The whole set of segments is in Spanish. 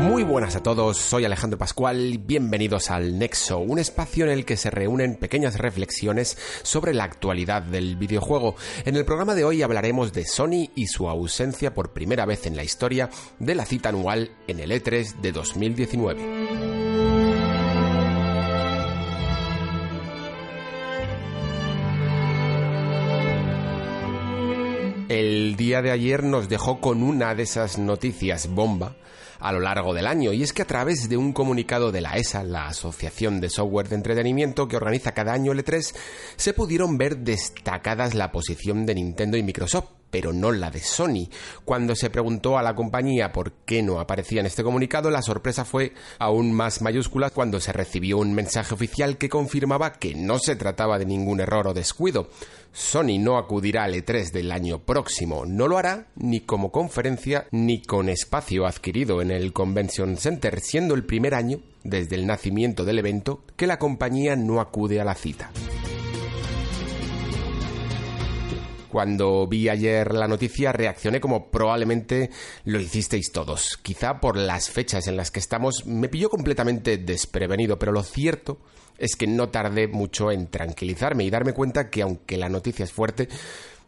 Muy buenas a todos, soy Alejandro Pascual, bienvenidos al Nexo, un espacio en el que se reúnen pequeñas reflexiones sobre la actualidad del videojuego. En el programa de hoy hablaremos de Sony y su ausencia por primera vez en la historia de la cita anual en el E3 de 2019. El día de ayer nos dejó con una de esas noticias bomba a lo largo del año, y es que a través de un comunicado de la ESA, la Asociación de Software de Entretenimiento que organiza cada año el E3, se pudieron ver destacadas la posición de Nintendo y Microsoft, pero no la de Sony. Cuando se preguntó a la compañía por qué no aparecía en este comunicado, la sorpresa fue aún más mayúscula cuando se recibió un mensaje oficial que confirmaba que no se trataba de ningún error o descuido. Sony no acudirá al E3 del año próximo. No lo hará ni como conferencia ni con espacio adquirido en el Convention Center, siendo el primer año, desde el nacimiento del evento, que la compañía no acude a la cita. Cuando vi ayer la noticia reaccioné como probablemente lo hicisteis todos. Quizá por las fechas en las que estamos me pilló completamente desprevenido, pero lo cierto es que no tardé mucho en tranquilizarme y darme cuenta que aunque la noticia es fuerte,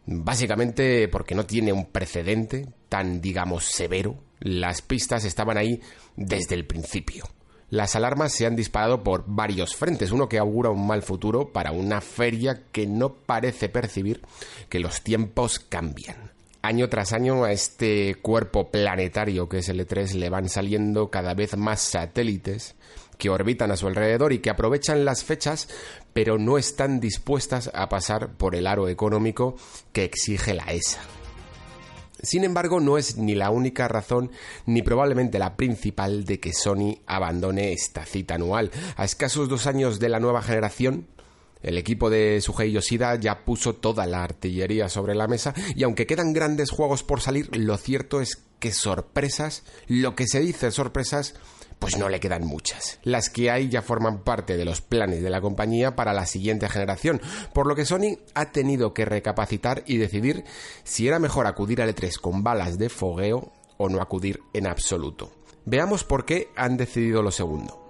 básicamente porque no tiene un precedente tan, digamos, severo, las pistas estaban ahí desde el principio. Las alarmas se han disparado por varios frentes, uno que augura un mal futuro para una feria que no parece percibir que los tiempos cambian. Año tras año a este cuerpo planetario que es el E3 le van saliendo cada vez más satélites que orbitan a su alrededor y que aprovechan las fechas, pero no están dispuestas a pasar por el aro económico que exige la ESA. Sin embargo, no es ni la única razón ni probablemente la principal de que Sony abandone esta cita anual. A escasos dos años de la nueva generación, el equipo de Sugei Yoshida ya puso toda la artillería sobre la mesa y aunque quedan grandes juegos por salir, lo cierto es que sorpresas, lo que se dice sorpresas, pues no le quedan muchas. Las que hay ya forman parte de los planes de la compañía para la siguiente generación, por lo que Sony ha tenido que recapacitar y decidir si era mejor acudir al E3 con balas de fogueo o no acudir en absoluto. Veamos por qué han decidido lo segundo.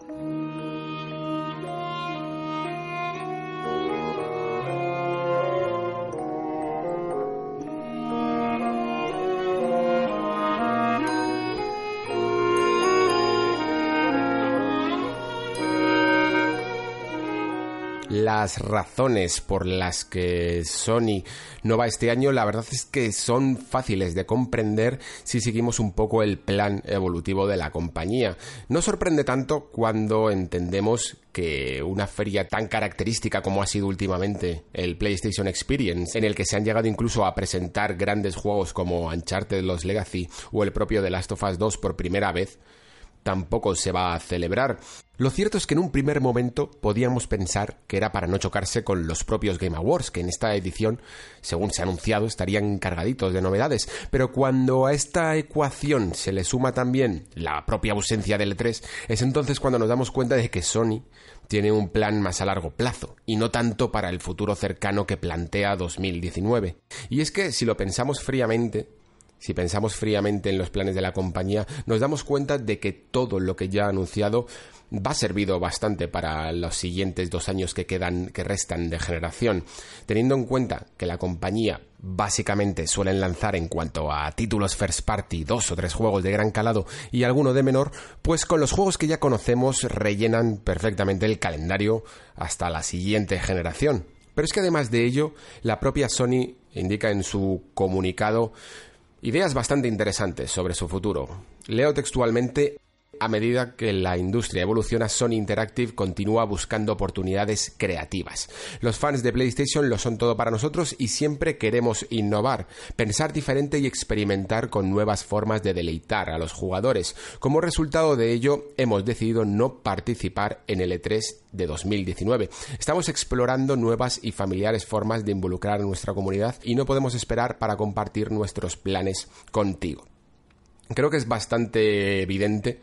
Las razones por las que Sony no va este año, la verdad es que son fáciles de comprender si seguimos un poco el plan evolutivo de la compañía. No sorprende tanto cuando entendemos que una feria tan característica como ha sido últimamente el PlayStation Experience, en el que se han llegado incluso a presentar grandes juegos como Uncharted Los Legacy o el propio The Last of Us 2 por primera vez, tampoco se va a celebrar. Lo cierto es que en un primer momento podíamos pensar que era para no chocarse con los propios Game Awards, que en esta edición, según se ha anunciado, estarían cargaditos de novedades. Pero cuando a esta ecuación se le suma también la propia ausencia del E3, es entonces cuando nos damos cuenta de que Sony tiene un plan más a largo plazo, y no tanto para el futuro cercano que plantea 2019. Y es que, si lo pensamos fríamente, si pensamos fríamente en los planes de la compañía, nos damos cuenta de que todo lo que ya ha anunciado va servido bastante para los siguientes dos años que quedan, que restan de generación. Teniendo en cuenta que la compañía básicamente suelen lanzar en cuanto a títulos first party dos o tres juegos de gran calado y alguno de menor, pues con los juegos que ya conocemos rellenan perfectamente el calendario hasta la siguiente generación. Pero es que además de ello, la propia Sony indica en su comunicado ideas bastante interesantes sobre su futuro. Leo textualmente a medida que la industria evoluciona, Sony Interactive continúa buscando oportunidades creativas. Los fans de PlayStation lo son todo para nosotros y siempre queremos innovar, pensar diferente y experimentar con nuevas formas de deleitar a los jugadores. Como resultado de ello, hemos decidido no participar en el E3 de 2019. Estamos explorando nuevas y familiares formas de involucrar a nuestra comunidad y no podemos esperar para compartir nuestros planes contigo. Creo que es bastante evidente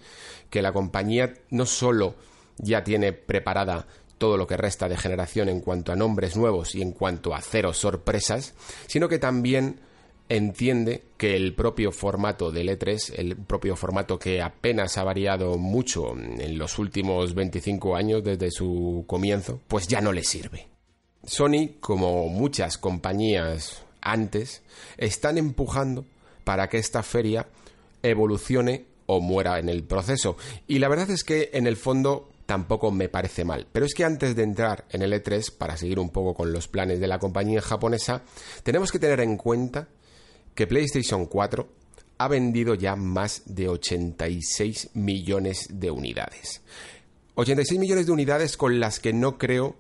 que la compañía no solo ya tiene preparada todo lo que resta de generación en cuanto a nombres nuevos y en cuanto a cero sorpresas, sino que también entiende que el propio formato del E3, el propio formato que apenas ha variado mucho en los últimos 25 años desde su comienzo, pues ya no le sirve. Sony, como muchas compañías antes, están empujando para que esta feria evolucione o muera en el proceso. Y la verdad es que en el fondo tampoco me parece mal. Pero es que antes de entrar en el E3, para seguir un poco con los planes de la compañía japonesa, tenemos que tener en cuenta que PlayStation 4 ha vendido ya más de 86 millones de unidades. 86 millones de unidades con las que no creo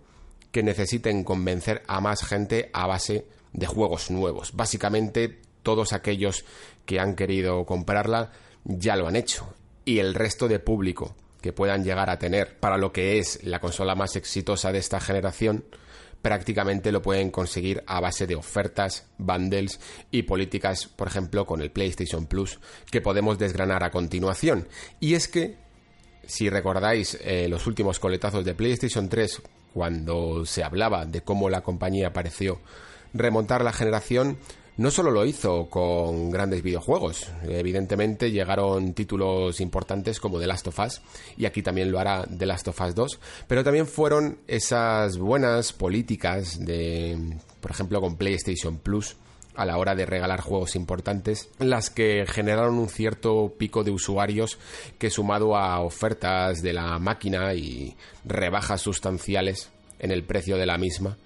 que necesiten convencer a más gente a base de juegos nuevos. Básicamente todos aquellos que han querido comprarla ya lo han hecho. Y el resto de público que puedan llegar a tener para lo que es la consola más exitosa de esta generación, prácticamente lo pueden conseguir a base de ofertas, bundles y políticas, por ejemplo, con el PlayStation Plus, que podemos desgranar a continuación. Y es que, si recordáis eh, los últimos coletazos de PlayStation 3, cuando se hablaba de cómo la compañía pareció remontar la generación, no solo lo hizo con grandes videojuegos, evidentemente llegaron títulos importantes como The Last of Us y aquí también lo hará The Last of Us 2, pero también fueron esas buenas políticas de, por ejemplo, con PlayStation Plus a la hora de regalar juegos importantes, las que generaron un cierto pico de usuarios que sumado a ofertas de la máquina y rebajas sustanciales en el precio de la misma,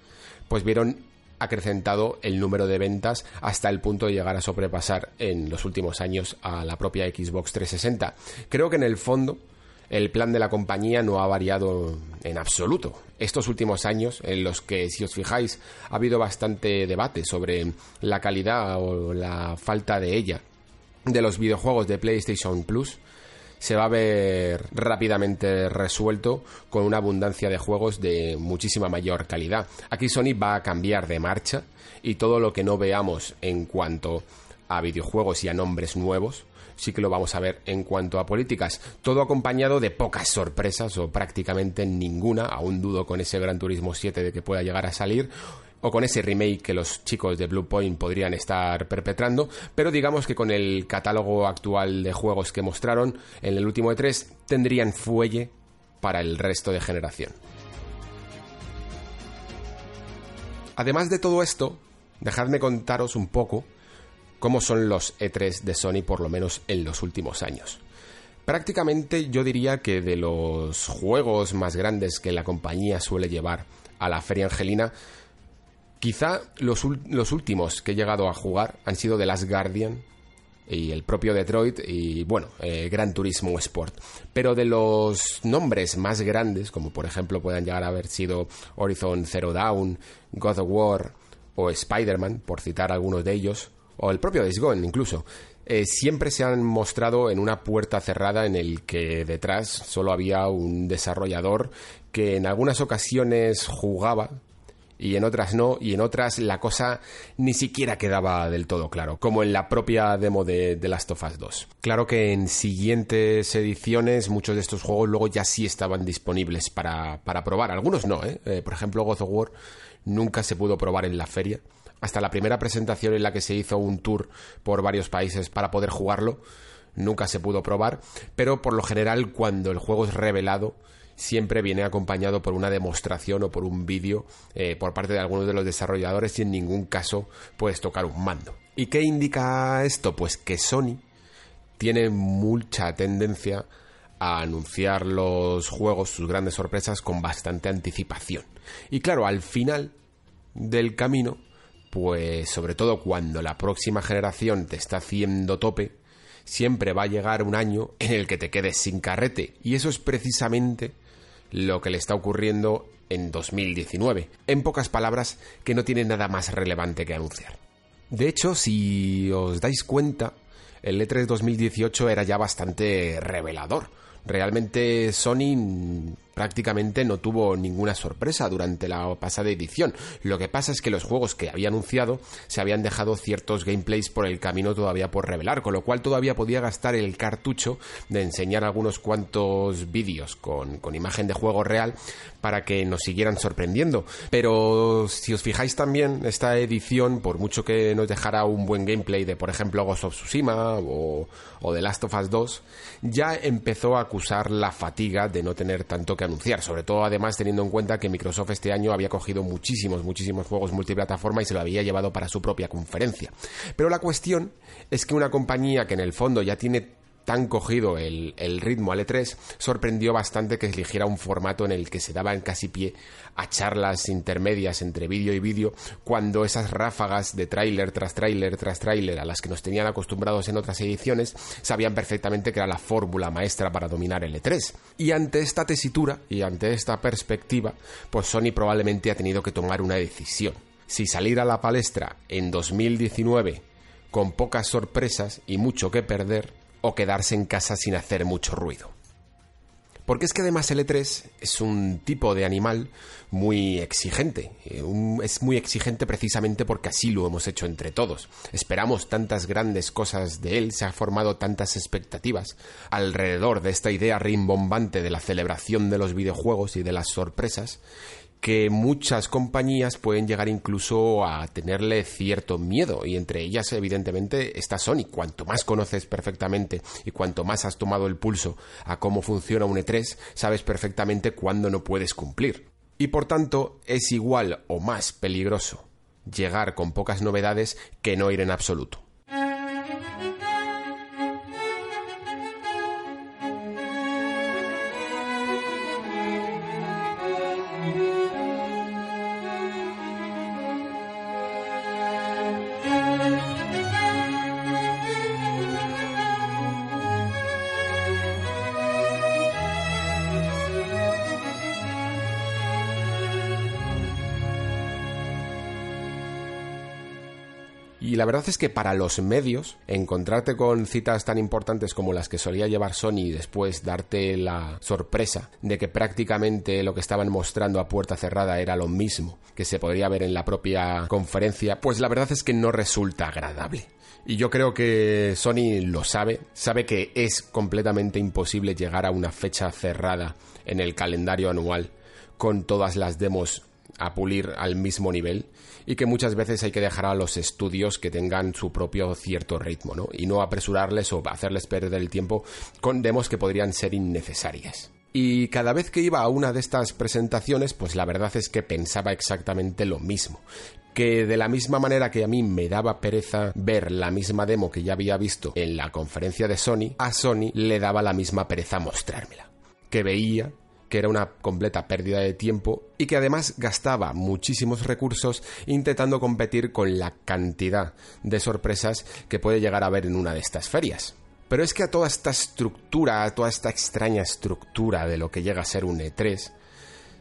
pues vieron acrecentado el número de ventas hasta el punto de llegar a sobrepasar en los últimos años a la propia Xbox 360. Creo que en el fondo el plan de la compañía no ha variado en absoluto. Estos últimos años, en los que, si os fijáis, ha habido bastante debate sobre la calidad o la falta de ella de los videojuegos de PlayStation Plus, se va a ver rápidamente resuelto con una abundancia de juegos de muchísima mayor calidad. Aquí Sony va a cambiar de marcha y todo lo que no veamos en cuanto a videojuegos y a nombres nuevos, sí que lo vamos a ver en cuanto a políticas. Todo acompañado de pocas sorpresas o prácticamente ninguna. Aún dudo con ese Gran Turismo 7 de que pueda llegar a salir o con ese remake que los chicos de Blue Point podrían estar perpetrando, pero digamos que con el catálogo actual de juegos que mostraron en el último E3 tendrían fuelle para el resto de generación. Además de todo esto, dejadme contaros un poco cómo son los E3 de Sony por lo menos en los últimos años. Prácticamente yo diría que de los juegos más grandes que la compañía suele llevar a la feria angelina, Quizá los, últimos que he llegado a jugar han sido The Last Guardian y el propio Detroit y bueno, eh, Gran Turismo Sport. Pero de los nombres más grandes, como por ejemplo puedan llegar a haber sido Horizon Zero Dawn, God of War o Spider-Man, por citar algunos de ellos, o el propio Days Gone incluso, eh, siempre se han mostrado en una puerta cerrada en el que detrás solo había un desarrollador que en algunas ocasiones jugaba y en otras no, y en otras la cosa ni siquiera quedaba del todo claro, como en la propia demo de The Last of Us 2. Claro que en siguientes ediciones muchos de estos juegos luego ya sí estaban disponibles para, probar, algunos no, ¿eh? ¿eh? Por ejemplo, God of War nunca se pudo probar en la feria, hasta la primera presentación en la que se hizo un tour por varios países para poder jugarlo, nunca se pudo probar, pero por lo general cuando el juego es revelado, siempre viene acompañado por una demostración o por un vídeo eh, por parte de algunos de los desarrolladores y en ningún caso puedes tocar un mando. ¿Y qué indica esto? Pues que Sony tiene mucha tendencia a anunciar los juegos, sus grandes sorpresas, con bastante anticipación. Y claro, al final del camino, pues sobre todo cuando la próxima generación te está haciendo tope, siempre va a llegar un año en el que te quedes sin carrete. Y eso es precisamente lo que le está ocurriendo en 2019. En pocas palabras, que no tiene nada más relevante que anunciar. De hecho, si os dais cuenta, el E3 2018 era ya bastante revelador. Realmente Sony prácticamente no tuvo ninguna sorpresa durante la pasada edición. Lo que pasa es que los juegos que había anunciado se habían dejado ciertos gameplays por el camino todavía por revelar, con lo cual todavía podía gastar el cartucho de enseñar algunos cuantos vídeos con, con imagen de juego real para que nos siguieran sorprendiendo. Pero si os fijáis también, esta edición, por mucho que nos dejara un buen gameplay de, por ejemplo, Ghost of Tsushima o, o The Last of Us 2, ya empezó a acusar la fatiga de no tener tanto que anunciar, sobre todo además teniendo en cuenta que Microsoft este año había cogido muchísimos, muchísimos juegos multiplataforma y se lo había llevado para su propia conferencia. Pero la cuestión es que una compañía que en el fondo ya tiene tan cogido el, ritmo al E3, sorprendió bastante que eligiera un formato en el que se daban casi pie a charlas intermedias entre vídeo y vídeo, cuando esas ráfagas de tráiler tras tráiler tras tráiler a las que nos tenían acostumbrados en otras ediciones, sabían perfectamente que era la fórmula maestra para dominar el E3. Y ante esta tesitura y ante esta perspectiva, pues Sony probablemente ha tenido que tomar una decisión. Si salir a la palestra en 2019 con pocas sorpresas y mucho que perder, o quedarse en casa sin hacer mucho ruido. Porque es que además el E3 es un tipo de animal muy exigente. Eh, es muy exigente precisamente porque así lo hemos hecho entre todos. Esperamos tantas grandes cosas de él, se ha formado tantas expectativas alrededor de esta idea rimbombante de la celebración de los videojuegos y de las sorpresas, que muchas compañías pueden llegar incluso a tenerle cierto miedo y entre ellas evidentemente está Sony. Cuanto más conoces perfectamente y cuanto más has tomado el pulso a cómo funciona un E3, sabes perfectamente cuándo no puedes cumplir. Y por tanto es igual o más peligroso llegar con pocas novedades que no ir en absoluto. Y la verdad es que para los medios, encontrarte con citas tan importantes como las que solía llevar Sony y después darte la sorpresa de que prácticamente lo que estaban mostrando a puerta cerrada era lo mismo que se podría ver en la propia conferencia, pues la verdad es que no resulta agradable. Y yo creo que Sony lo sabe, sabe que es completamente imposible llegar a una fecha cerrada en el calendario anual con todas las demos a pulir al mismo nivel y que muchas veces hay que dejar a los estudios que tengan su propio cierto ritmo, ¿no? Y no apresurarles o hacerles perder el tiempo con demos que podrían ser innecesarias. Y cada vez que iba a una de estas presentaciones, pues la verdad es que pensaba exactamente lo mismo. Que de la misma manera que a mí me daba pereza ver la misma demo que ya había visto en la conferencia de Sony, a Sony le daba la misma pereza mostrármela. Que veía que era una completa pérdida de tiempo y que además gastaba muchísimos recursos intentando competir con la cantidad de sorpresas que puede llegar a haber en una de estas ferias. Pero es que a toda esta estructura, a toda esta extraña estructura de lo que llega a ser un E3,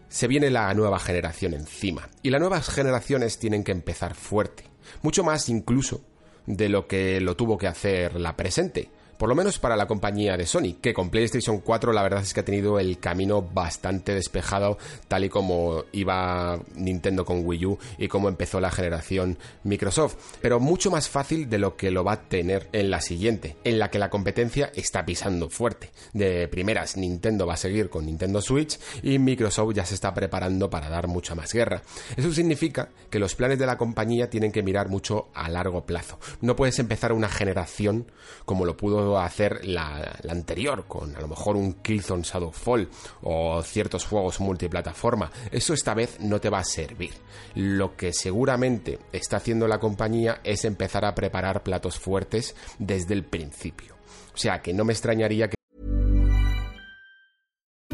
se viene la nueva generación encima. Y las nuevas generaciones tienen que empezar fuerte. Mucho más incluso de lo que lo tuvo que hacer la presente por lo menos para la compañía de Sony, que con PlayStation 4 la verdad es que ha tenido el camino bastante despejado, tal y como iba Nintendo con Wii U y como empezó la generación Microsoft, pero mucho más fácil de lo que lo va a tener en la siguiente, en la que la competencia está pisando fuerte. De primeras, Nintendo va a seguir con Nintendo Switch y Microsoft ya se está preparando para dar mucha más guerra. Eso significa que los planes de la compañía tienen que mirar mucho a largo plazo. No puedes empezar una generación como lo pudo a hacer la, anterior, con a lo mejor un Killzone Shadowfall o ciertos juegos multiplataforma. Eso esta vez no te va a servir. Lo que seguramente está haciendo la compañía es empezar a preparar platos fuertes desde el principio. O sea que no me extrañaría que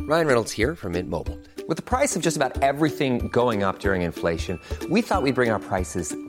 Ryan Reynolds here Mint Mobile. With the price of just about everything going up during inflation, we thought we'd bring our prices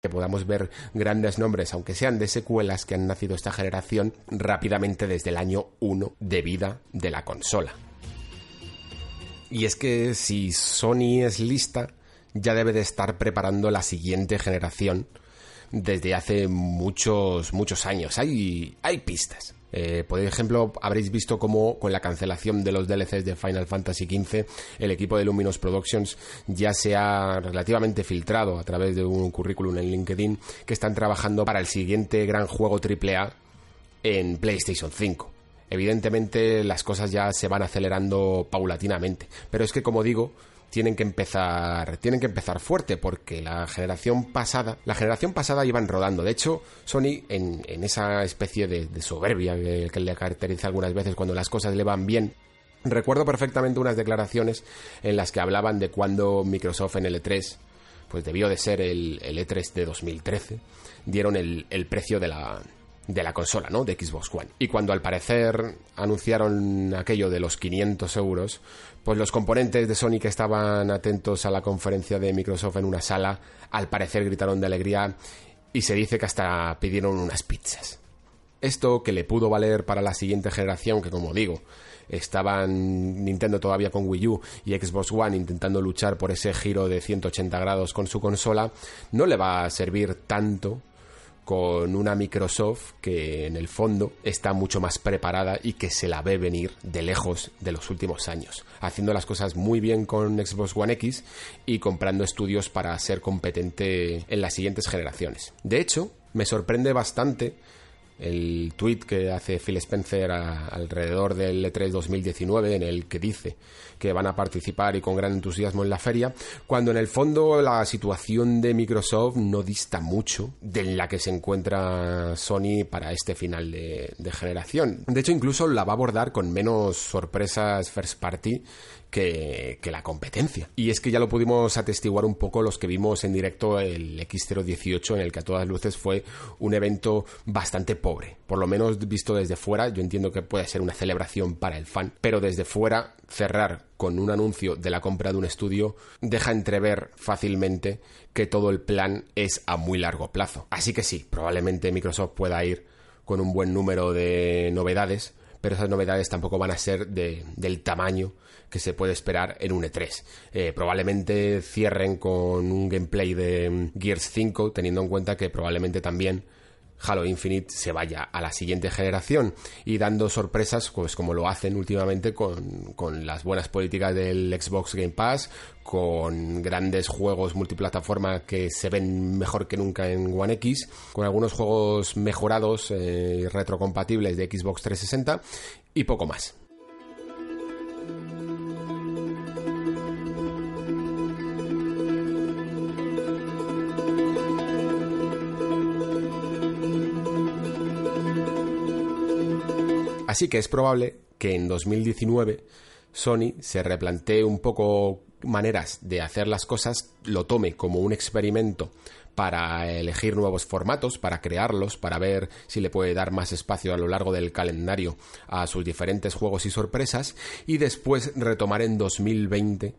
Que podamos ver grandes nombres, aunque sean de secuelas que han nacido esta generación, rápidamente desde el año 1 de vida de la consola. Y es que si Sony es lista, ya debe de estar preparando la siguiente generación desde hace muchos, muchos años. Hay, hay pistas. Eh, por ejemplo, habréis visto cómo con la cancelación de los DLCs de Final Fantasy XV, el equipo de Luminous Productions ya se ha relativamente filtrado a través de un currículum en LinkedIn que están trabajando para el siguiente gran juego AAA en PlayStation 5. Evidentemente las cosas ya se van acelerando paulatinamente, pero es que como digo, tienen que empezar tienen que empezar fuerte porque la generación pasada la generación pasada iban rodando de hecho Sony en, en esa especie de, de soberbia que, le caracteriza algunas veces cuando las cosas le van bien recuerdo perfectamente unas declaraciones en las que hablaban de cuando Microsoft en el E3 pues debió de ser el, el E3 de 2013 dieron el, el precio de la de la consola, ¿no? De Xbox One. Y cuando al parecer anunciaron aquello de los 500 euros, pues los componentes de Sony que estaban atentos a la conferencia de Microsoft en una sala, al parecer gritaron de alegría y se dice que hasta pidieron unas pizzas. Esto que le pudo valer para la siguiente generación, que como digo, estaban Nintendo todavía con Wii U y Xbox One intentando luchar por ese giro de 180 grados con su consola, no le va a servir tanto con una Microsoft que en el fondo está mucho más preparada y que se la ve venir de lejos de los últimos años, haciendo las cosas muy bien con Xbox One X y comprando estudios para ser competente en las siguientes generaciones. De hecho, me sorprende bastante el tweet que hace Phil Spencer alrededor del E3 2019 en el que dice que van a participar y con gran entusiasmo en la feria, cuando en el fondo la situación de Microsoft no dista mucho de la que se encuentra Sony para este final de generación. De hecho, incluso la va a abordar con menos sorpresas first party que, que, la competencia. Y es que ya lo pudimos atestiguar un poco los que vimos en directo el X018, en el que a todas luces fue un evento bastante pobre. Por lo menos visto desde fuera, yo entiendo que puede ser una celebración para el fan, pero desde fuera cerrar con un anuncio de la compra de un estudio deja entrever fácilmente que todo el plan es a muy largo plazo. Así que sí, probablemente Microsoft pueda ir con un buen número de novedades, pero esas novedades tampoco van a ser de, del tamaño que se puede esperar en un E3. Eh, probablemente cierren con un gameplay de Gears 5, teniendo en cuenta que probablemente también Halo Infinite se vaya a la siguiente generación y dando sorpresas, pues como lo hacen últimamente con, con las buenas políticas del Xbox Game Pass, con grandes juegos multiplataforma que se ven mejor que nunca en One X, con algunos juegos mejorados, eh, retrocompatibles de Xbox 360 y poco más. Así que es probable que en 2019 Sony se replantee un poco maneras de hacer las cosas, lo tome como un experimento para elegir nuevos formatos, para crearlos, para ver si le puede dar más espacio a lo largo del calendario a sus diferentes juegos y sorpresas, y después retomar en 2020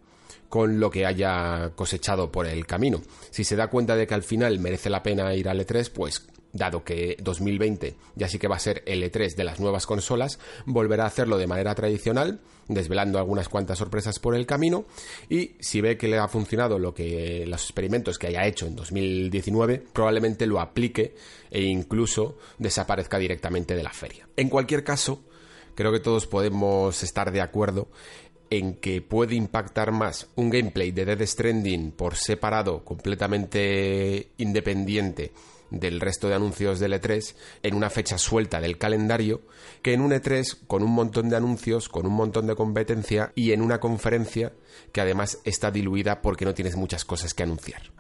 con lo que haya cosechado por el camino. Si se da cuenta de que al final merece la pena ir al E3, pues dado que 2020 ya sí que va a ser el E3 de las nuevas consolas, volverá a hacerlo de manera tradicional, desvelando algunas cuantas sorpresas por el camino, y si ve que le ha funcionado lo que los experimentos que haya hecho en 2019, probablemente lo aplique e incluso desaparezca directamente de la feria. En cualquier caso, creo que todos podemos estar de acuerdo en que puede impactar más un gameplay de Dead Stranding por separado, completamente independiente del resto de anuncios del E3 en una fecha suelta del calendario que en un E3 con un montón de anuncios, con un montón de competencia y en una conferencia que además está diluida porque no tienes muchas cosas que anunciar.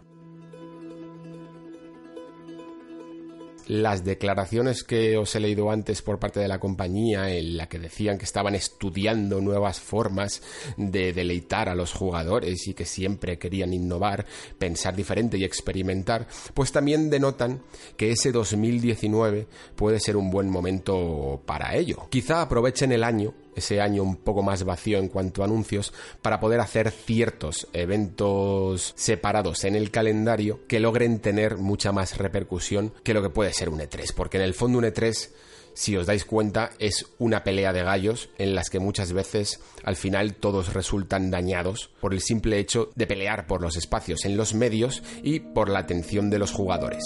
Las declaraciones que os he leído antes por parte de la compañía en la que decían que estaban estudiando nuevas formas de deleitar a los jugadores y que siempre querían innovar, pensar diferente y experimentar, pues también denotan que ese 2019 puede ser un buen momento para ello. Quizá aprovechen el año ese año un poco más vacío en cuanto a anuncios, para poder hacer ciertos eventos separados en el calendario que logren tener mucha más repercusión que lo que puede ser un E3, porque en el fondo un E3 si os dais cuenta, es una pelea de gallos en las que muchas veces al final todos resultan dañados por el simple hecho de pelear por los espacios en los medios y por la atención de los jugadores.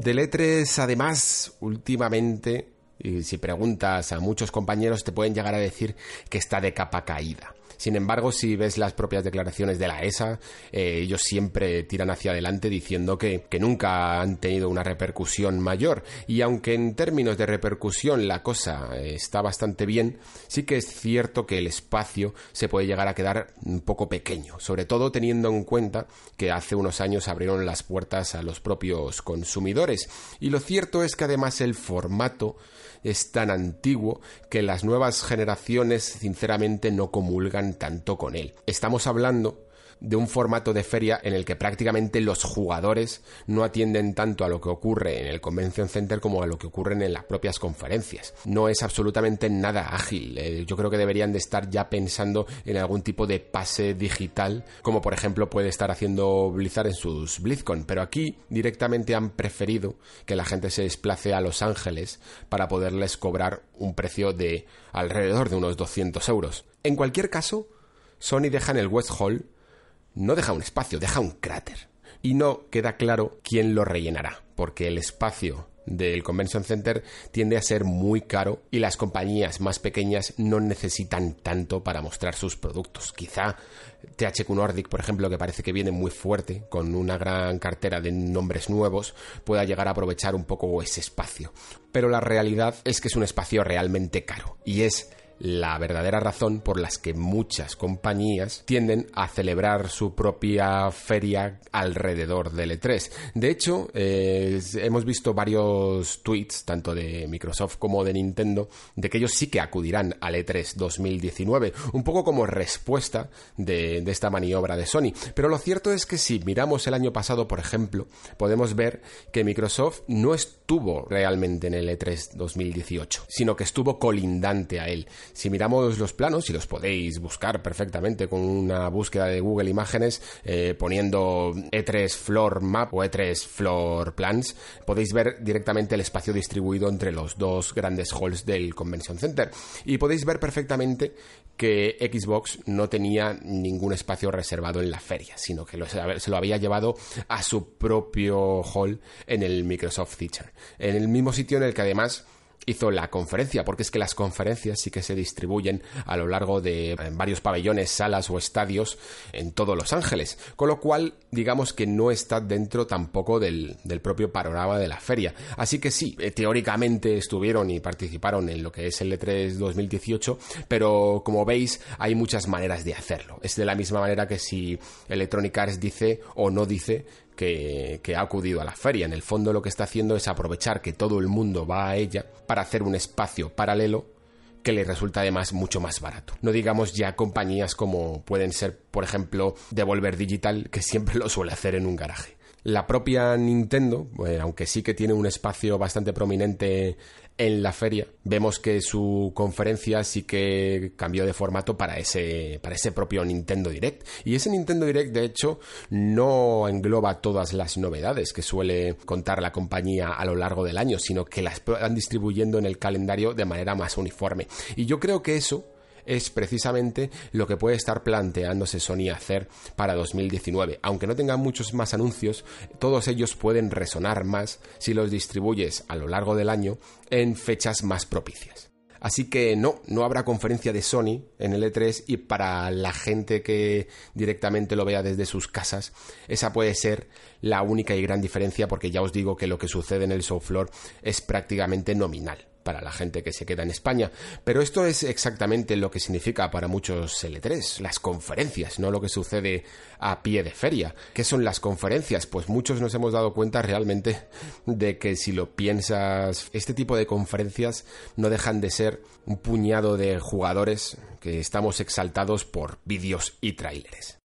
De Letres, además, últimamente, y si preguntas a muchos compañeros, te pueden llegar a decir que está de capa caída. Sin embargo, si ves las propias declaraciones de la ESA, eh, ellos siempre tiran hacia adelante diciendo que, que nunca han tenido una repercusión mayor. Y aunque en términos de repercusión la cosa eh, está bastante bien, sí que es cierto que el espacio se puede llegar a quedar un poco pequeño, sobre todo teniendo en cuenta que hace unos años abrieron las puertas a los propios consumidores. Y lo cierto es que además el formato es tan antiguo que las nuevas generaciones sinceramente no comulgan tanto con él. Estamos hablando de un formato de feria en el que prácticamente los jugadores no atienden tanto a lo que ocurre en el Convention Center como a lo que ocurre en las propias conferencias. No es absolutamente nada ágil. Eh, yo creo que deberían de estar ya pensando en algún tipo de pase digital, como por ejemplo puede estar haciendo Blizzard en sus BlizzCon, pero aquí directamente han preferido que la gente se desplace a Los Ángeles para poderles cobrar un precio de alrededor de unos 200 euros. En cualquier caso, Sony deja en el West Hall no deja un espacio, deja un cráter. Y no queda claro quién lo rellenará, porque el espacio del Convention Center tiende a ser muy caro y las compañías más pequeñas no necesitan tanto para mostrar sus productos. Quizá THQ Nordic, por ejemplo, que parece que viene muy fuerte con una gran cartera de nombres nuevos, pueda llegar a aprovechar un poco ese espacio. Pero la realidad es que es un espacio realmente caro y es la verdadera razón por las que muchas compañías tienden a celebrar su propia feria alrededor del E3. De hecho, eh, hemos visto varios tweets, tanto de Microsoft como de Nintendo, de que ellos sí que acudirán al E3 2019, un poco como respuesta de, de esta maniobra de Sony. Pero lo cierto es que si miramos el año pasado, por ejemplo, podemos ver que Microsoft no estuvo realmente en el E3 2018, sino que estuvo colindante a él. Si miramos los planos, y los podéis buscar perfectamente con una búsqueda de Google Imágenes, eh, poniendo E3 Floor Map o E3 Floor Plans, podéis ver directamente el espacio distribuido entre los dos grandes halls del Convention Center. Y podéis ver perfectamente que Xbox no tenía ningún espacio reservado en la feria, sino que se lo había llevado a su propio hall en el Microsoft Theater. En el mismo sitio en el que además hizo la conferencia, porque es que las conferencias sí que se distribuyen a lo largo de varios pabellones, salas o estadios en todo Los Ángeles, con lo cual digamos que no está dentro tampoco del, del propio panorama de la feria. Así que sí, eh, teóricamente estuvieron y participaron en lo que es el E3 2018, pero como veis hay muchas maneras de hacerlo. Es de la misma manera que si Electronic Arts dice o no dice que, ha acudido a la feria. En el fondo lo que está haciendo es aprovechar que todo el mundo va a ella para hacer un espacio paralelo que le resulta además mucho más barato. No digamos ya compañías como pueden ser, por ejemplo, Devolver Digital, que siempre lo suele hacer en un garaje. La propia Nintendo, aunque sí que tiene un espacio bastante prominente en la feria, vemos que su conferencia sí que cambió de formato para ese, para ese propio Nintendo Direct. Y ese Nintendo Direct, de hecho, no engloba todas las novedades que suele contar la compañía a lo largo del año, sino que las van distribuyendo en el calendario de manera más uniforme. Y yo creo que eso es precisamente lo que puede estar planteándose Sony hacer para 2019. Aunque no tengan muchos más anuncios, todos ellos pueden resonar más si los distribuyes a lo largo del año en fechas más propicias. Así que no, no habrá conferencia de Sony en el E3 y para la gente que directamente lo vea desde sus casas, esa puede ser la única y gran diferencia porque ya os digo que lo que sucede en el show floor es prácticamente nominal para la gente que se queda en España. Pero esto es exactamente lo que significa para muchos L3, las conferencias, no lo que sucede a pie de feria. ¿Qué son las conferencias? Pues muchos nos hemos dado cuenta realmente de que si lo piensas, este tipo de conferencias no dejan de ser un puñado de jugadores que estamos exaltados por vídeos y tráileres.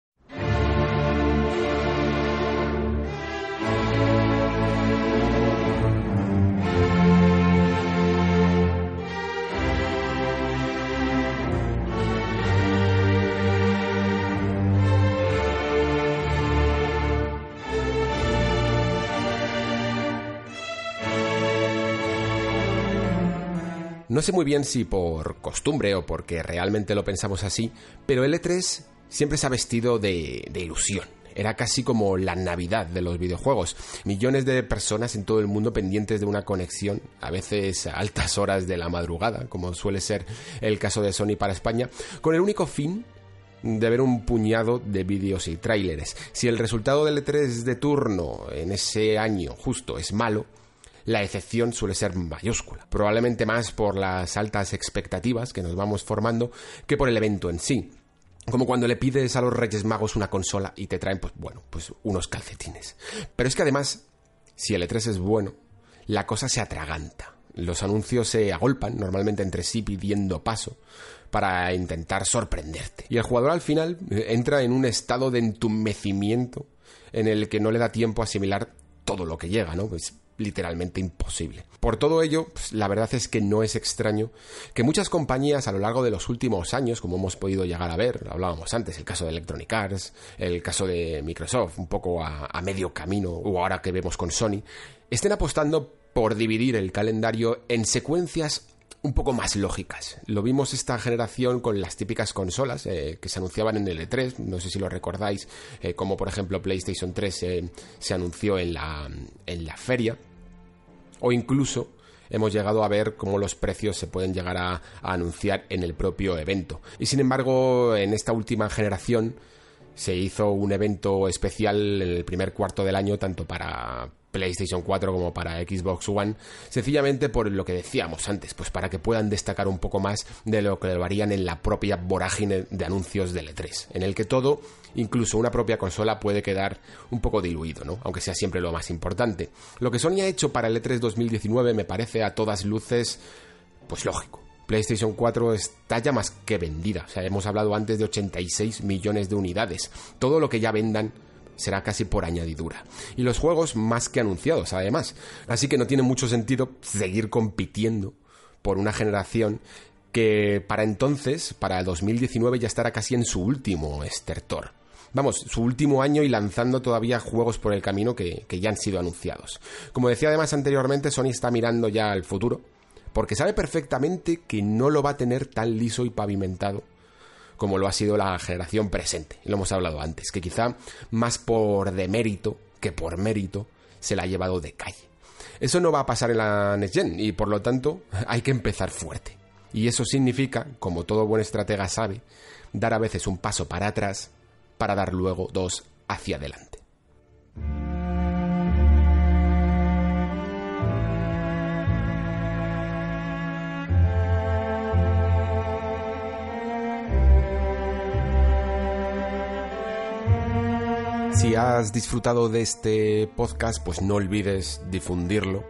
No sé muy bien si por costumbre o porque realmente lo pensamos así, pero el E3 siempre se ha vestido de, ilusión. Era casi como la Navidad de los videojuegos. Millones de personas en todo el mundo pendientes de una conexión, a veces a altas horas de la madrugada, como suele ser el caso de Sony para España, con el único fin de ver un puñado de vídeos y tráileres. Si el resultado del E3 de turno en ese año justo es malo, la excepción suele ser mayúscula, probablemente más por las altas expectativas que nos vamos formando que por el evento en sí. Como cuando le pides a los Reyes Magos una consola y te traen, pues bueno, pues unos calcetines. Pero es que además, si el E3 es bueno, la cosa se atraganta. Los anuncios se agolpan normalmente entre sí pidiendo paso para intentar sorprenderte. Y el jugador al final entra en un estado de entumecimiento en el que no le da tiempo a asimilar todo lo que llega, ¿no? Pues literalmente imposible. Por todo ello, pues, la verdad es que no es extraño que muchas compañías a lo largo de los últimos años, como hemos podido llegar a ver, hablábamos antes, el caso de Electronic Arts, el caso de Microsoft, un poco a medio camino, o ahora que vemos con Sony, estén apostando por dividir el calendario en secuencias un poco más lógicas. Lo vimos esta generación con las típicas consolas eh, que se anunciaban en el E3, no sé si lo recordáis, eh, como por ejemplo PlayStation 3 eh, se anunció en la, en la feria, o incluso hemos llegado a ver cómo los precios se pueden llegar a, a anunciar en el propio evento. Y sin embargo, en esta última generación se hizo un evento especial en el primer cuarto del año, tanto para PlayStation 4 como para Xbox One, sencillamente por lo que decíamos antes, pues para que puedan destacar un poco más de lo que lo harían en la propia vorágine de anuncios de E3, en el que todo, incluso una propia consola, puede quedar un poco diluido, ¿no? Aunque sea siempre lo más importante. Lo que Sony ha hecho para el E3 2019 me parece a todas luces, pues lógico. PlayStation 4 está ya más que vendida. O sea, hemos hablado antes de 86 millones de unidades. Todo lo que ya vendan será casi por añadidura. Y los juegos más que anunciados, además. Así que no tiene mucho sentido seguir compitiendo por una generación que para entonces, para 2019, ya estará casi en su último estertor. Vamos, su último año y lanzando todavía juegos por el camino que, que ya han sido anunciados. Como decía además anteriormente, Sony está mirando ya al futuro, porque sabe perfectamente que no lo va a tener tan liso y pavimentado como lo ha sido la generación presente. Lo hemos hablado antes, que quizá más por demérito que por mérito se la ha llevado de calle. Eso no va a pasar en la Next Gen y por lo tanto hay que empezar fuerte. Y eso significa, como todo buen estratega sabe, dar a veces un paso para atrás para dar luego dos hacia adelante. Si has disfrutado de este podcast, pues no olvides difundirlo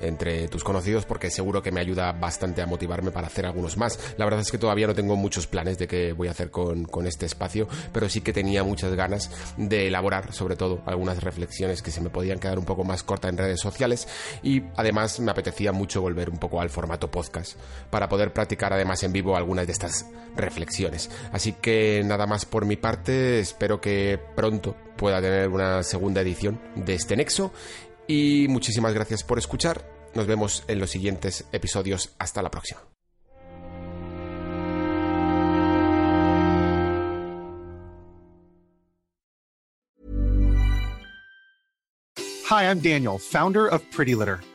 entre tus conocidos porque seguro que me ayuda bastante a motivarme para hacer algunos más. La verdad es que todavía no tengo muchos planes de qué voy a hacer con, este espacio, pero sí que tenía muchas ganas de elaborar sobre todo algunas reflexiones que se me podían quedar un poco más cortas en redes sociales y además me apetecía mucho volver un poco al formato podcast para poder practicar además en vivo algunas de estas reflexiones. Así que nada más por mi parte, espero que pronto pueda tener una segunda edición de este nexo y muchísimas gracias por escuchar. Nos vemos en los siguientes episodios. Hasta la próxima. Hi, I'm Daniel, founder of Pretty Litter.